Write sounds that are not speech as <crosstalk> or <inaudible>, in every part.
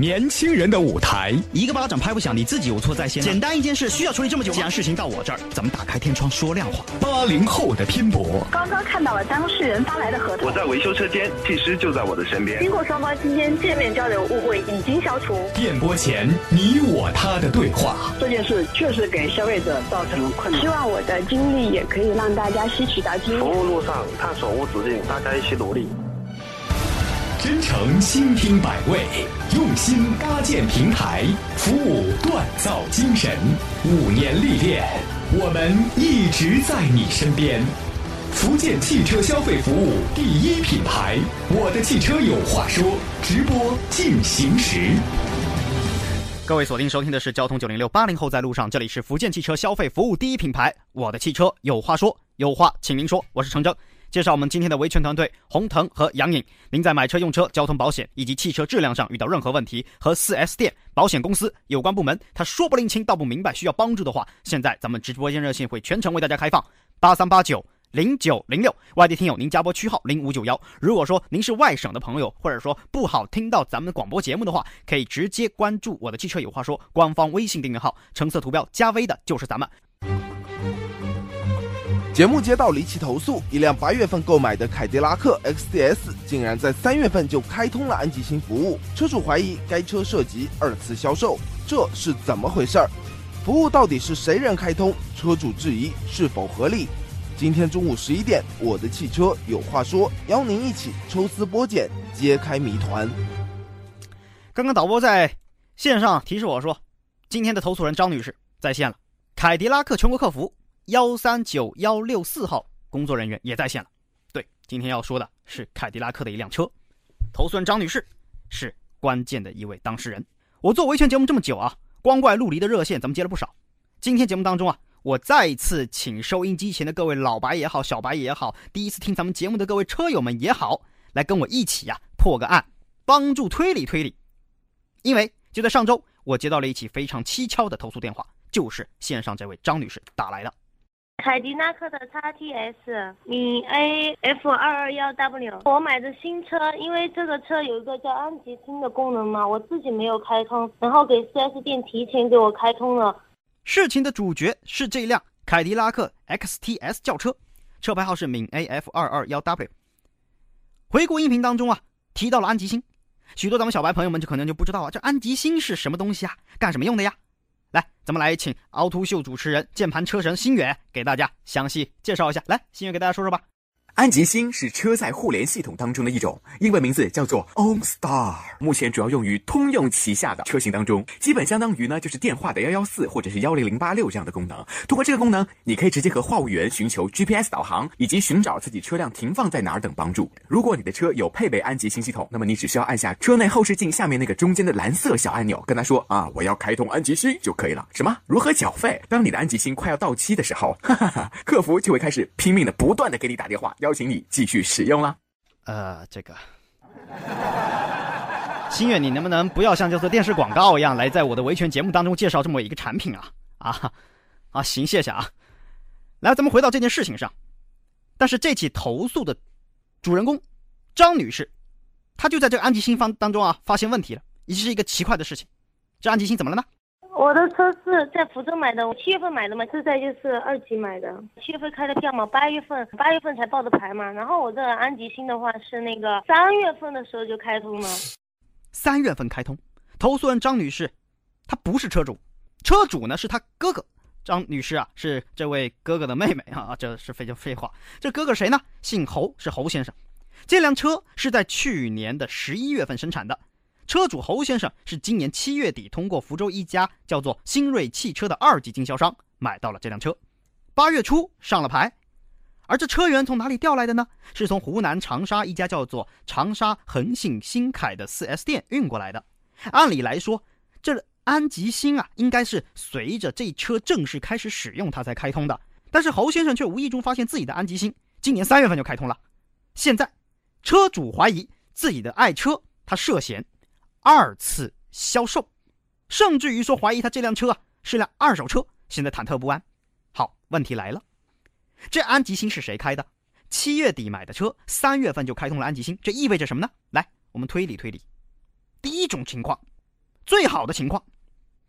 年轻人的舞台。一个巴掌拍不响，你自己有错在先。简单一件事需要处理这么久，既然事情到我这儿，咱们打开天窗说亮话。八零后的拼搏。刚刚看到了当事人发来的合同。我在维修车间，技师就在我的身边。经过双方今天见面交流，误会已经消除。电波前你我他的对话。这件事确实给消费者造成了困难。希望我的经历也可以让大家吸取到经验。服务路上探索无止境，大家一起努力。真诚倾听百味，用心搭建平台，服务锻造精神。五年历练，我们一直在你身边。福建汽车消费服务第一品牌，我的汽车有话说。直播进行时。各位锁定收听的是交通九零六八零后在路上，这里是福建汽车消费服务第一品牌，我的汽车有话说，有话请您说，我是程铮。介绍我们今天的维权团队红腾和杨颖。您在买车、用车、交通保险以及汽车质量上遇到任何问题，和 4S 店、保险公司有关部门他说不拎清道不明白，需要帮助的话，现在咱们直播间热线会全程为大家开放八三八九零九零六。外地听友您加拨区号零五九幺。如果说您是外省的朋友，或者说不好听到咱们广播节目的话，可以直接关注我的汽车有话说官方微信订阅号，橙色图标加 V 的就是咱们。节目接到离奇投诉，一辆八月份购买的凯迪拉克 XTS 竟然在三月份就开通了安吉星服务，车主怀疑该车涉及二次销售，这是怎么回事儿？服务到底是谁人开通？车主质疑是否合理？今天中午十一点，我的汽车有话说，邀您一起抽丝剥茧，揭开谜团。刚刚导播在线上提示我说，今天的投诉人张女士在线了，凯迪拉克全国客服。幺三九幺六四号工作人员也在线了。对，今天要说的是凯迪拉克的一辆车。投诉人张女士是关键的一位当事人。我做维权节目这么久啊，光怪陆离的热线咱们接了不少。今天节目当中啊，我再次请收音机前的各位老白也好，小白也好，第一次听咱们节目的各位车友们也好，来跟我一起呀破个案，帮助推理推理。因为就在上周，我接到了一起非常蹊跷的投诉电话，就是线上这位张女士打来的。凯迪拉克的 X T S，米 A F 二二幺 W，我买的新车，因为这个车有一个叫安吉星的功能嘛，我自己没有开通，然后给 4S 店提前给我开通了。事情的主角是这辆凯迪拉克 X T S 轿车，车牌号是闽 A F 二二幺 W。回顾音频当中啊，提到了安吉星，许多咱们小白朋友们就可能就不知道啊，这安吉星是什么东西啊，干什么用的呀？来，咱们来请凹凸秀主持人、键盘车神星远给大家详细介绍一下。来，星远给大家说说吧。安吉星是车载互联系统当中的一种，英文名字叫做 OnStar，目前主要用于通用旗下的车型当中，基本相当于呢就是电话的幺幺四或者是幺零零八六这样的功能。通过这个功能，你可以直接和话务员寻求 GPS 导航以及寻找自己车辆停放在哪儿等帮助。如果你的车有配备安吉星系统，那么你只需要按下车内后视镜下面那个中间的蓝色小按钮，跟他说啊，我要开通安吉星就可以了。什么？如何缴费？当你的安吉星快要到期的时候，哈哈哈，客服就会开始拼命的不断的给你打电话要。邀请你继续使用啦。呃，这个，<laughs> 心愿，你能不能不要像叫做电视广告一样，来在我的维权节目当中介绍这么一个产品啊？啊 <laughs> 啊，行，谢谢啊。来，咱们回到这件事情上。但是这起投诉的主人公张女士，她就在这个安吉星方当中啊，发现问题了，也是一个奇怪的事情。这安吉星怎么了呢？我的车是在福州买的，我七月份买的嘛，是在就是二级买的，七月份开的票嘛，八月份八月份才报的牌嘛。然后我这安吉星的话是那个三月份的时候就开通了，三月份开通。投诉人张女士，她不是车主，车主呢是她哥哥。张女士啊是这位哥哥的妹妹啊，这是废就废话。这哥哥谁呢？姓侯，是侯先生。这辆车是在去年的十一月份生产的。车主侯先生是今年七月底通过福州一家叫做新锐汽车的二级经销商买到了这辆车，八月初上了牌，而这车源从哪里调来的呢？是从湖南长沙一家叫做长沙恒信新凯的 4S 店运过来的。按理来说，这安吉星啊，应该是随着这车正式开始使用它才开通的。但是侯先生却无意中发现自己的安吉星今年三月份就开通了。现在，车主怀疑自己的爱车他涉嫌。二次销售，甚至于说怀疑他这辆车啊是辆二手车，现在忐忑不安。好，问题来了，这安吉星是谁开的？七月底买的车，三月份就开通了安吉星，这意味着什么呢？来，我们推理推理。第一种情况，最好的情况，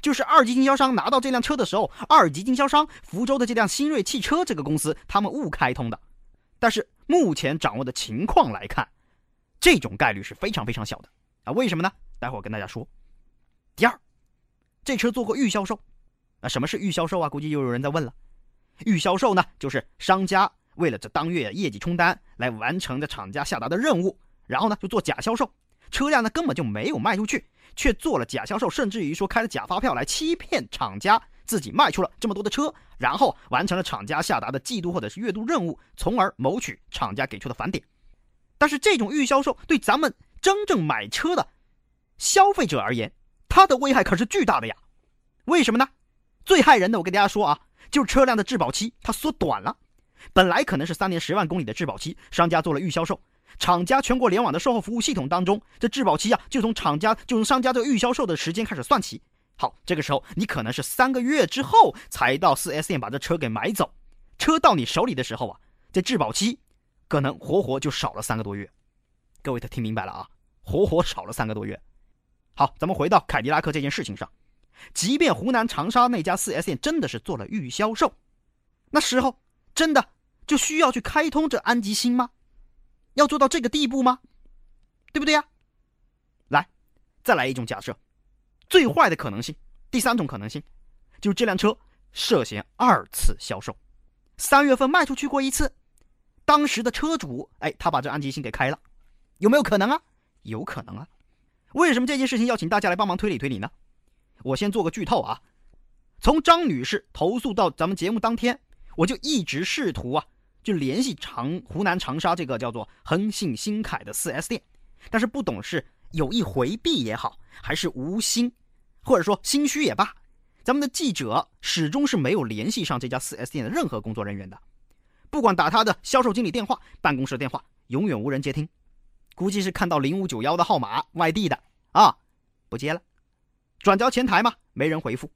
就是二级经销商拿到这辆车的时候，二级经销商福州的这辆新锐汽车这个公司他们误开通的。但是目前掌握的情况来看，这种概率是非常非常小的啊！为什么呢？待会儿跟大家说。第二，这车做过预销售，那什么是预销售啊？估计又有人在问了。预销售呢，就是商家为了这当月业绩冲单来完成的厂家下达的任务，然后呢就做假销售，车辆呢根本就没有卖出去，却做了假销售，甚至于说开了假发票来欺骗厂家自己卖出了这么多的车，然后完成了厂家下达的季度或者是月度任务，从而谋取厂家给出的返点。但是这种预销售对咱们真正买车的消费者而言，它的危害可是巨大的呀。为什么呢？最害人的，我跟大家说啊，就是车辆的质保期它缩短了。本来可能是三年十万公里的质保期，商家做了预销售，厂家全国联网的售后服务系统当中，这质保期啊就从厂家就从商家这个预销售的时间开始算起。好，这个时候你可能是三个月之后才到 4S 店把这车给买走，车到你手里的时候啊，这质保期。可能活活就少了三个多月，各位他听明白了啊？活活少了三个多月。好，咱们回到凯迪拉克这件事情上，即便湖南长沙那家 4S 店真的是做了预销售，那时候真的就需要去开通这安吉星吗？要做到这个地步吗？对不对呀？来，再来一种假设，最坏的可能性，第三种可能性，就是这辆车涉嫌二次销售，三月份卖出去过一次。当时的车主，哎，他把这安吉星给开了，有没有可能啊？有可能啊。为什么这件事情要请大家来帮忙推理推理呢？我先做个剧透啊。从张女士投诉到咱们节目当天，我就一直试图啊，就联系长湖南长沙这个叫做恒信新凯的 4S 店，但是不懂是有意回避也好，还是无心，或者说心虚也罢，咱们的记者始终是没有联系上这家 4S 店的任何工作人员的。不管打他的销售经理电话、办公室电话，永远无人接听，估计是看到零五九幺的号码，外地的啊，不接了。转交前台嘛，没人回复。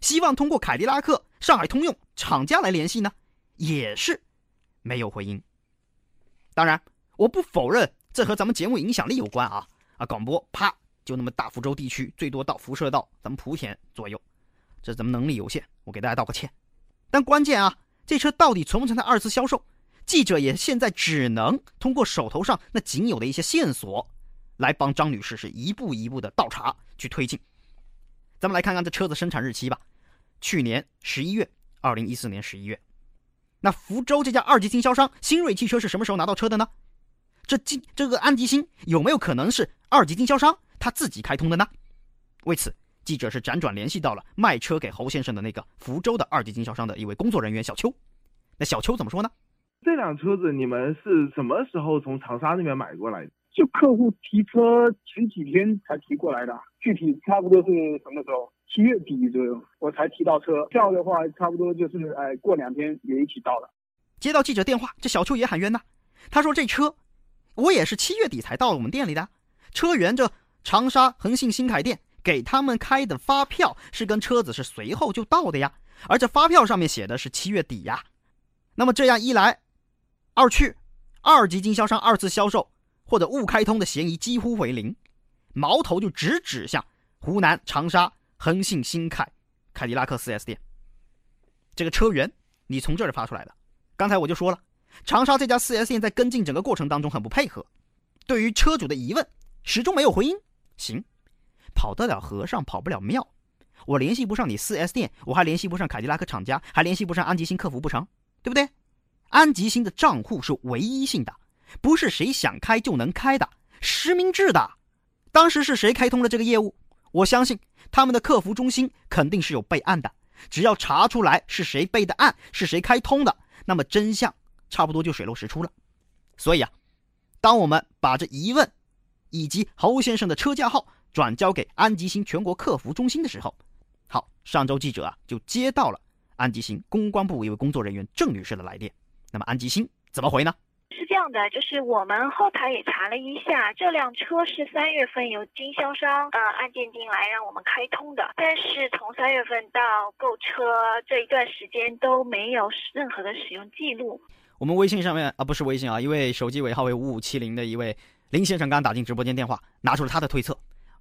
希望通过凯迪拉克、上海通用厂家来联系呢，也是没有回音。当然，我不否认这和咱们节目影响力有关啊啊！广播啪就那么大福州地区，最多到辐射到咱们莆田左右，这咱们能力有限，我给大家道个歉。但关键啊。这车到底存不存在二次销售？记者也现在只能通过手头上那仅有的一些线索，来帮张女士是一步一步的倒查去推进。咱们来看看这车子生产日期吧，去年十一月，二零一四年十一月。那福州这家二级经销商新锐汽车是什么时候拿到车的呢？这经这个安吉星有没有可能是二级经销商他自己开通的呢？为此。记者是辗转联系到了卖车给侯先生的那个福州的二级经销商的一位工作人员小邱。那小邱怎么说呢？这辆车子你们是什么时候从长沙那边买过来的？就客户提车前几天才提过来的，具体差不多是什么时候？七月底左右我才提到车，票的话差不多就是哎过两天也一起到了。接到记者电话，这小邱也喊冤呐。他说这车我也是七月底才到了我们店里的，车源这长沙恒信新凯店。给他们开的发票是跟车子是随后就到的呀，而这发票上面写的是七月底呀。那么这样一来，二去，二级经销商二次销售或者误开通的嫌疑几乎为零，矛头就直指向湖南长沙恒信新凯凯迪拉克 4S 店。这个车源你从这儿发出来的，刚才我就说了，长沙这家 4S 店在跟进整个过程当中很不配合，对于车主的疑问始终没有回音。行。跑得了和尚跑不了庙，我联系不上你 4S 店，我还联系不上凯迪拉克厂家，还联系不上安吉星客服不成？对不对？安吉星的账户是唯一性的，不是谁想开就能开的，实名制的。当时是谁开通了这个业务？我相信他们的客服中心肯定是有备案的，只要查出来是谁备的案，是谁开通的，那么真相差不多就水落石出了。所以啊，当我们把这疑问以及侯先生的车架号。转交给安吉星全国客服中心的时候，好，上周记者啊就接到了安吉星公关部一位工作人员郑女士的来电。那么安吉星怎么回呢？是这样的，就是我们后台也查了一下，这辆车是三月份由经销商呃按鉴定来让我们开通的，但是从三月份到购车这一段时间都没有任何的使用记录。我们微信上面啊不是微信啊，一位手机尾号为五五七零的一位林先生刚打进直播间电话，拿出了他的推测。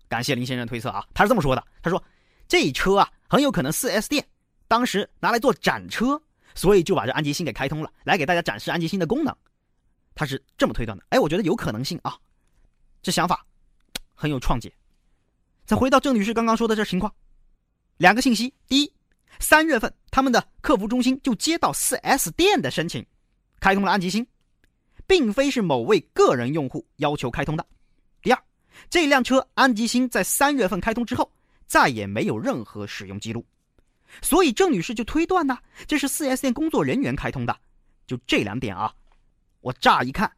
感谢林先生推测啊，他是这么说的：他说这车啊很有可能 4S 店当时拿来做展车，所以就把这安吉星给开通了，来给大家展示安吉星的功能。他是这么推断的。哎，我觉得有可能性啊，这想法很有创解。再回到郑女士刚刚说的这情况，两个信息：第一，三月份他们的客服中心就接到 4S 店的申请，开通了安吉星，并非是某位个人用户要求开通的。第二，这辆车安吉星在三月份开通之后，再也没有任何使用记录，所以郑女士就推断呢，这是 4S 店工作人员开通的。就这两点啊，我乍一看，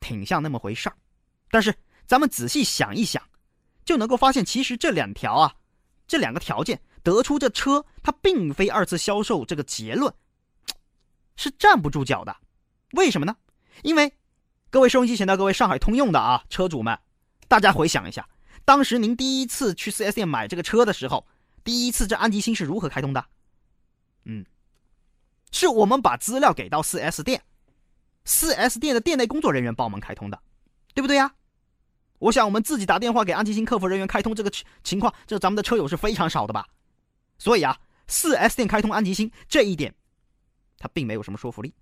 挺像那么回事儿，但是咱们仔细想一想。就能够发现，其实这两条啊，这两个条件得出这车它并非二次销售这个结论，是站不住脚的。为什么呢？因为各位收音机前的各位上海通用的啊车主们，大家回想一下，当时您第一次去 4S 店买这个车的时候，第一次这安吉星是如何开通的？嗯，是我们把资料给到 4S 店，4S 店的店内工作人员帮我们开通的，对不对呀？我想，我们自己打电话给安吉星客服人员开通这个情况，这咱们的车友是非常少的吧？所以啊，4S 店开通安吉星这一点，它并没有什么说服力。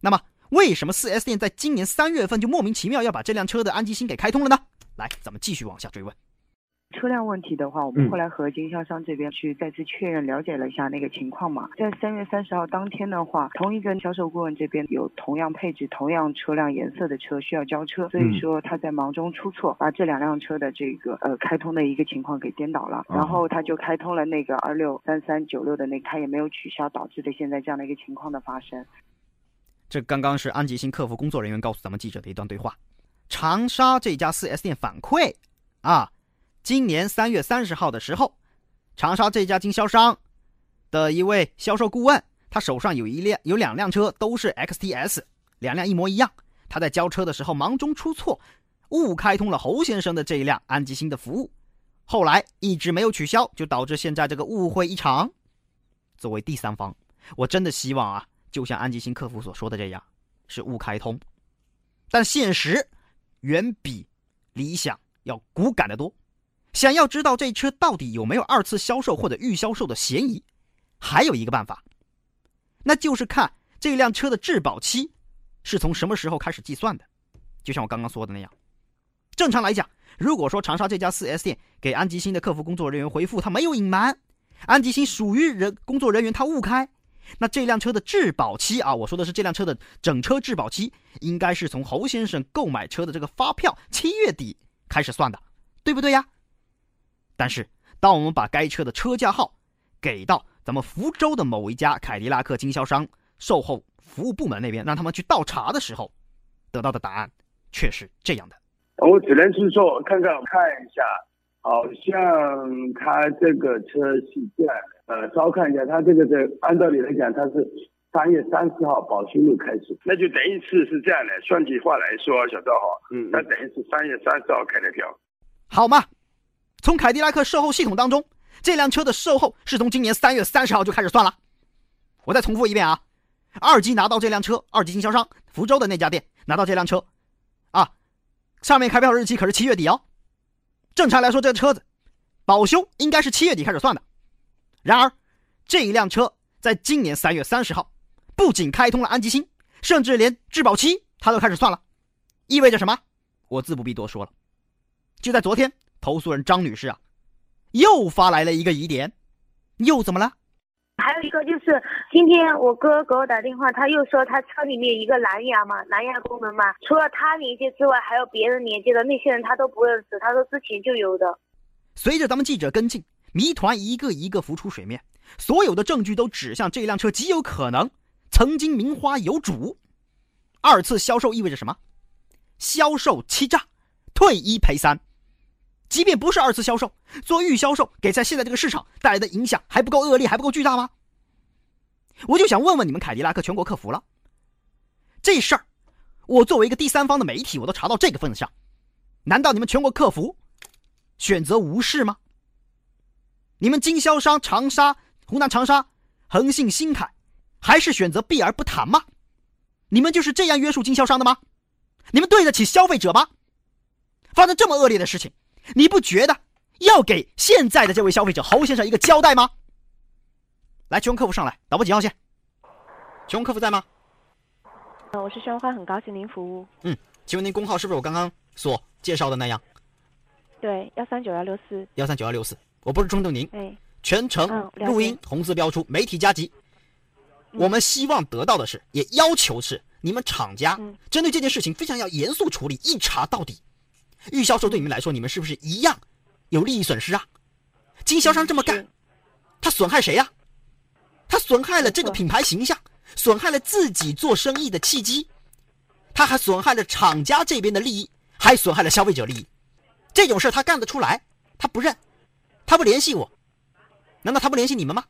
那么，为什么 4S 店在今年三月份就莫名其妙要把这辆车的安吉星给开通了呢？来，咱们继续往下追问。车辆问题的话，我们后来和经销商这边去再次确认了解了一下那个情况嘛。在三月三十号当天的话，同一个销售顾问这边有同样配置、同样车辆颜色的车需要交车，所以说他在忙中出错，把这两辆车的这个呃开通的一个情况给颠倒了，然后他就开通了那个二六三三九六的那个，他也没有取消，导致的现在这样的一个情况的发生。这刚刚是安吉星客服工作人员告诉咱们记者的一段对话。长沙这家四 S 店反馈啊。今年三月三十号的时候，长沙这家经销商的一位销售顾问，他手上有一辆、有两辆车都是 XTS，两辆一模一样。他在交车的时候忙中出错，误开通了侯先生的这一辆安吉星的服务，后来一直没有取消，就导致现在这个误会一场。作为第三方，我真的希望啊，就像安吉星客服所说的这样，是误开通，但现实远比理想要骨感的多。想要知道这车到底有没有二次销售或者预销售的嫌疑，还有一个办法，那就是看这辆车的质保期是从什么时候开始计算的。就像我刚刚说的那样，正常来讲，如果说长沙这家 4S 店给安吉星的客服工作人员回复他没有隐瞒，安吉星属于人工作人员他误开，那这辆车的质保期啊，我说的是这辆车的整车质保期，应该是从侯先生购买车的这个发票七月底开始算的，对不对呀？但是，当我们把该车的车架号给到咱们福州的某一家凯迪拉克经销商售后服务部门那边，让他们去倒查的时候，得到的答案却是这样的。我只能是说，看看看一下，好像他这个车是这样的，呃，稍看一下，他这个的按道理来讲，他是三月三十号保修路开始，那就等于是是这样的，算句话来说，小赵好，嗯，那等于是三月三十号开的票，好吗？从凯迪拉克售后系统当中，这辆车的售后是从今年三月三十号就开始算了。我再重复一遍啊，二级拿到这辆车，二级经销商福州的那家店拿到这辆车，啊，上面开票日期可是七月底哦。正常来说，这车子保修应该是七月底开始算的。然而，这一辆车在今年三月三十号，不仅开通了安吉星，甚至连质保期它都开始算了，意味着什么？我自不必多说了。就在昨天。投诉人张女士啊，又发来了一个疑点，又怎么了？还有一个就是今天我哥给我打电话，他又说他车里面一个蓝牙嘛，蓝牙功能嘛，除了他连接之外，还有别人连接的，那些人他都不认识。他说之前就有的。随着咱们记者跟进，谜团一个一个浮出水面，所有的证据都指向这辆车极有可能曾经名花有主。二次销售意味着什么？销售欺诈，退一赔三。即便不是二次销售，做预销售，给在现在这个市场带来的影响还不够恶劣，还不够巨大吗？我就想问问你们凯迪拉克全国客服了，这事儿，我作为一个第三方的媒体，我都查到这个份上，难道你们全国客服选择无视吗？你们经销商长沙、湖南长沙、恒信、新凯，还是选择避而不谈吗？你们就是这样约束经销商的吗？你们对得起消费者吗？发生这么恶劣的事情。你不觉得要给现在的这位消费者侯先生一个交代吗？来，群客服上来，导播几号线？群客服在吗？我是宣花，很高兴您服务。嗯，请问您工号是不是我刚刚所介绍的那样？对，幺三九幺六四。幺三九幺六四，我不是冲动您。哎。全程录音，红字标出，媒体加急。我们希望得到的是，也要求是，你们厂家针对这件事情非常要严肃处理，一查到底。预销售对你们来说，你们是不是一样有利益损失啊？经销商这么干，他损害谁呀？他损害了这个品牌形象，损害了自己做生意的契机，他还损害了厂家这边的利益，还损害了消费者利益。这种事他干得出来？他不认，他不联系我。难道他不联系你们吗？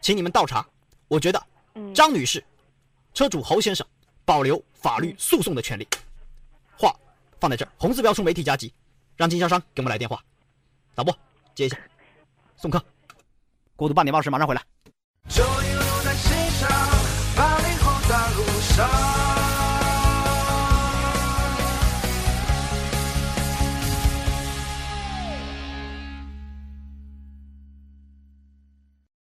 请你们倒查。我觉得，张女士、车主侯先生保留法律诉讼的权利。话放在这儿红字标出媒体加急让经销商给我们来电话。导播接一下。送客。孤独半年报时马上回来。就一路在心上八零后的路上。